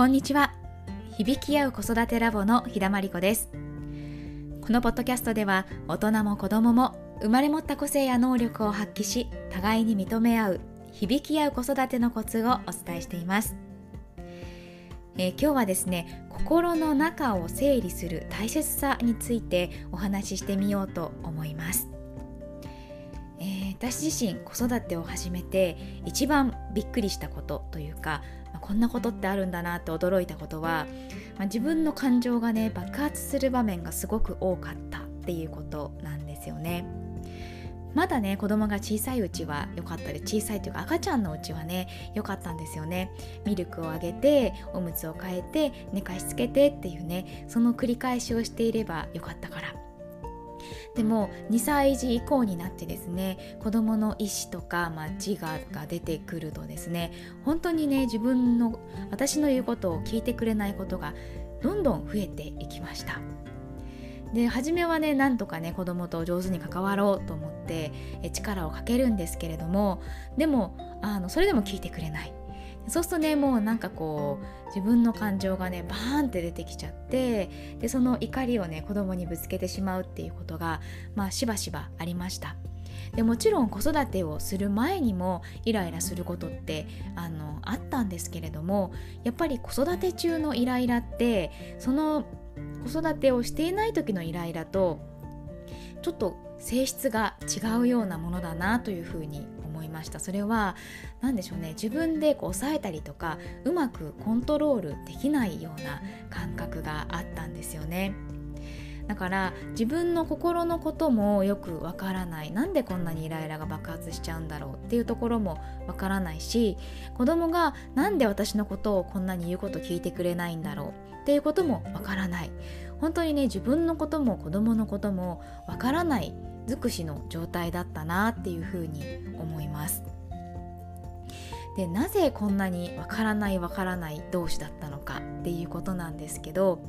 こんにちは。響き合う子育てラボの日田真理子です。このポッドキャストでは大人も子供も生まれ持った個性や能力を発揮し互いに認め合う響き合う子育てのコツをお伝えしています。えー、今日はですね心の中を整理する大切さについてお話ししてみようと思います、えー、私自身子育てを始めて一番びっくりしたことというか、こんなことってあるんだなって驚いたことは、まあ、自分の感情がね爆発する場面がすごく多かったっていうことなんですよね。まだね子供が小さいうちは良かったり小さいというか赤ちゃんのうちはね良かったんですよねミルクをあげておむつを替えて寝かしつけてっていうねその繰り返しをしていればよかったからでも2歳児以降になってですね子どもの意思とか、まあ、自我が出てくるとですね本当にね自分の私の言うことを聞いてくれないことがどんどん増えていきました。で初めはねなんとかね子供と上手に関わろうと思って力をかけるんですけれどもでもあのそれでも聞いてくれないそうするとねもうなんかこう自分の感情がねバーンって出てきちゃってでその怒りをね子供にぶつけてしまうっていうことがまあしばしばありました。でもちろん子育てをする前にもイライラすることってあのあったんですけれどもやっぱり子育て中のイライラってその子育てをしていない時のイライラとちょっと性質が違うようなものだなというふうに思いました。それは何でしょうね。自分でこう抑えたりとかうまくコントロールできないような感覚があったんですよね。だから自分の心のこともよくわからない。なんでこんなにイライラが爆発しちゃうんだろうっていうところもわからないし子供がなんで私のことをこんなに言うこと聞いてくれないんだろう。っていうこともわからない。本当にね自分のことも子供のこともわからない尽くしの状態だったなっていうふうに思います。でなぜこんなにわからないわからない同士だったのかっていうことなんですけど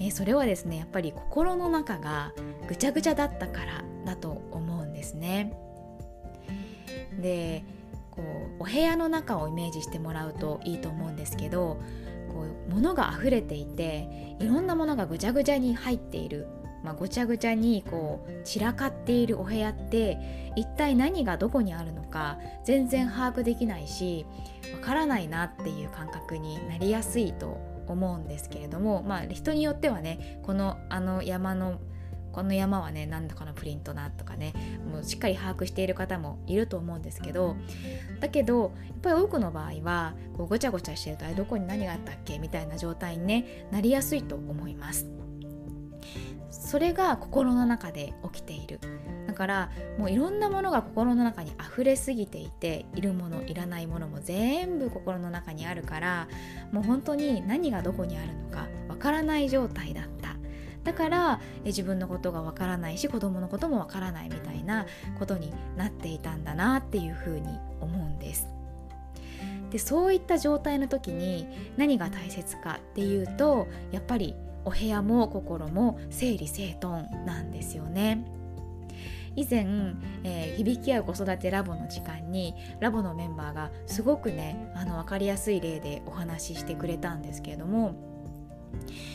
えー、それはですねやっぱり心の中がぐちゃぐちゃだったからだと思うんですね。でこうお部屋の中をイメージしてもらうといいと思うんですけどこう物が溢れていていろんなものがぐちゃぐちゃに入っている、まあ、ぐちゃぐちゃにこう散らかっているお部屋って一体何がどこにあるのか全然把握できないしわからないなっていう感覚になりやすいと思うんですけれどもまあ人によってはねこのあの山のこの山はね何だかのプリントなとかねもうしっかり把握している方もいると思うんですけどだけどやっぱり多くの場合はこうごちゃごちゃしてるとあれどこに何があったっけみたいな状態に、ね、なりやすいと思います。それが心の中で起きているだからもういろんなものが心の中に溢れすぎていているものいらないものも全部心の中にあるからもう本当に何がどこにあるのかわからない状態だっただから自分のことがわからないし子供のこともわからないみたいなことになっていたんだなっていうふうに思うんです。でそういった状態の時に何が大切かっていうとやっぱりお部屋も心も整理整頓なんですよね。以前、えー、響き合う子育てラボの時間にラボのメンバーがすごくねあの分かりやすい例でお話ししてくれたんですけれども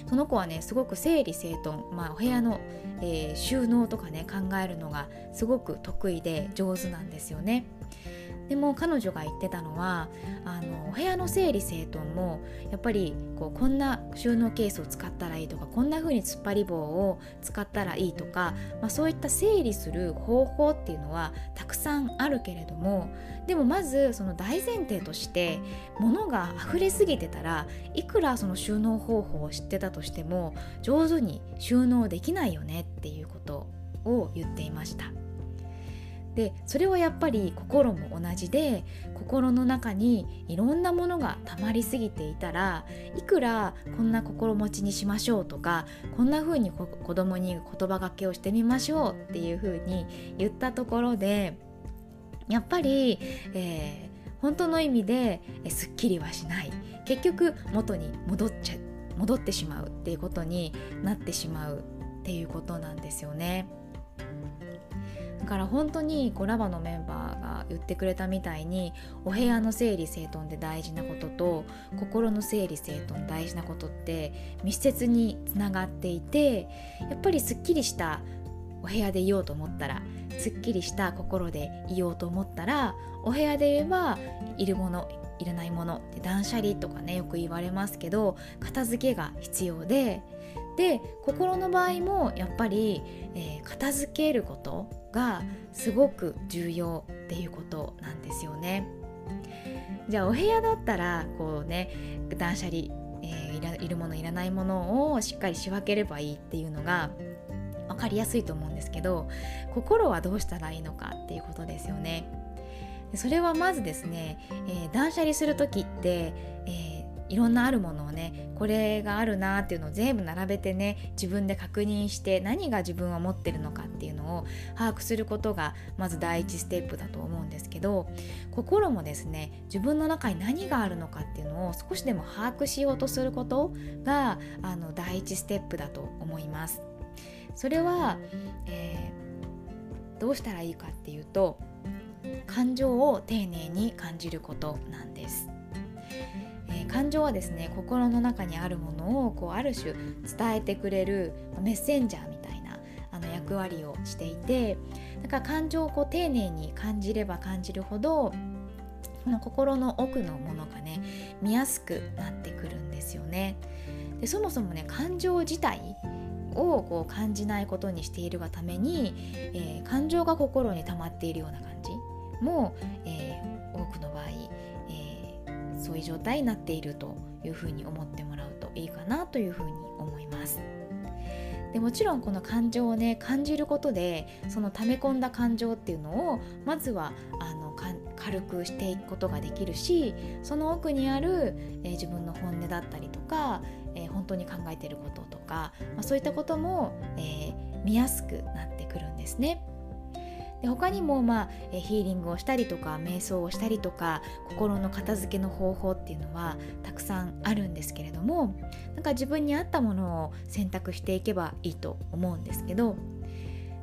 その子はねすごく整理整頓、まあ、お部屋の、えー、収納とかね考えるのがすごく得意で上手なんですよね。でも彼女が言ってたのはあのお部屋の整理整頓もやっぱりこうこんな収納ケースを使ったらいいとかこんな風に突っ張り棒を使ったらいいとか、まあ、そういった整理する方法っていうのはたくさんあるけれどもでもまずその大前提として物が溢れすぎてたらいくらその収納方法を知ってたとしても上手に収納できないよねっていうことを言っていました。でそれはやっぱり心も同じで心の中にいろんなものが溜まりすぎていたらいくらこんな心持ちにしましょうとかこんな風に子供に言葉がけをしてみましょうっていう風に言ったところでやっぱり、えー、本当の意味ですっきりはしない結局元に戻っちゃ戻ってしまうっていうことになってしまうっていうことなんですよね。だから本当にこうラバのメンバーが言ってくれたみたいにお部屋の整理整頓で大事なことと心の整理整頓大事なことって密接につながっていてやっぱりすっきりしたお部屋でいようと思ったらすっきりした心でいようと思ったらお部屋で言えばいるものいらないもの断捨離とかねよく言われますけど片付けが必要でで心の場合もやっぱり、えー、片付けることがすごく重要っていうことなんですよね。じゃあお部屋だったらこうね断捨離、えー、いらいるものいらないものをしっかり仕分ければいいっていうのが分かりやすいと思うんですけど心はどうしたらいいのかっていうことですよね。それはまずですね、えー、断捨離する時って、えーいろんなあるものをねこれがあるなっていうのを全部並べてね自分で確認して何が自分は持ってるのかっていうのを把握することがまず第一ステップだと思うんですけど心もですね自分の中に何があるのかっていうのを少しでも把握しようとすることがあの第一ステップだと思います。それは、えー、どうしたらいいかっていうと感情を丁寧に感じることなんです。感情はですね心の中にあるものをこうある種伝えてくれるメッセンジャーみたいなあの役割をしていてだから感情をこう丁寧に感じれば感じるほどこの心の奥のものがね見やすくなってくるんですよね。でそもそもね感情自体をこう感じないことにしているがために、えー、感情が心に溜まっているような感じも、えー、そういう状態になっているというふうに思ってもらうといいかなというふうに思います。でもちろんこの感情をね感じることでその溜め込んだ感情っていうのをまずはあの軽くしていくことができるしその奥にある、えー、自分の本音だったりとか、えー、本当に考えてることとか、まあ、そういったことも、えー、見やすくなってくるんですね。で他にも、まあ、ヒーリングをしたりとか瞑想をしたりとか心の片付けの方法っていうのはたくさんあるんですけれどもなんか自分に合ったものを選択していけばいいと思うんですけど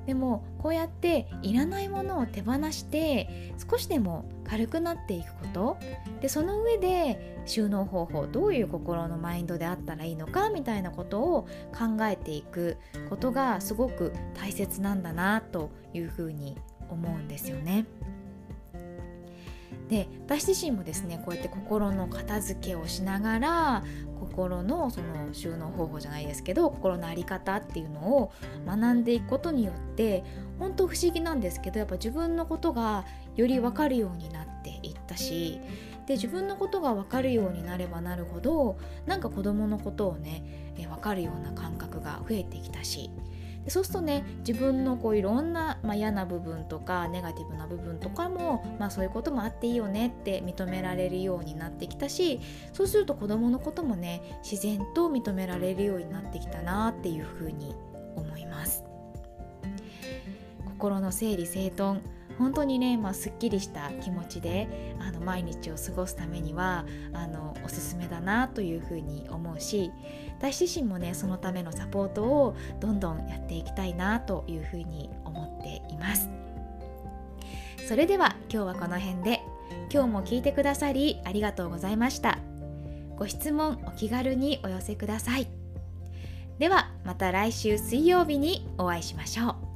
でもこうやっていらないものを手放して少しでも軽くなっていくことでその上で収納方法どういう心のマインドであったらいいのかみたいなことを考えていくことがすごく大切なんだなというふうに思うんですよね。で私自身もですねこうやって心の片付けをしながら心のその収納方法じゃないですけど心の在り方っていうのを学んでいくことによって本当不思議なんですけどやっぱ自分のことがより分かるようになっていったしで自分のことが分かるようになればなるほどなんか子供のことをね分かるような感覚が増えてきたしでそうするとね自分のこういろんな、まあ、嫌な部分とかネガティブな部分とかも、まあ、そういうこともあっていいよねって認められるようになってきたしそうすると子どものこともね自然と認められるようになってきたなっていうふうに思います。心の整理整頓。本当にね、まあ、すっきりした気持ちであの毎日を過ごすためにはあのおすすめだなというふうに思うし私自身もねそのためのサポートをどんどんやっていきたいなというふうに思っています。それでは今日はこの辺で。今日も聞いてくださりありがとうございました。ご質問お気軽にお寄せください。ではまた来週水曜日にお会いしましょう。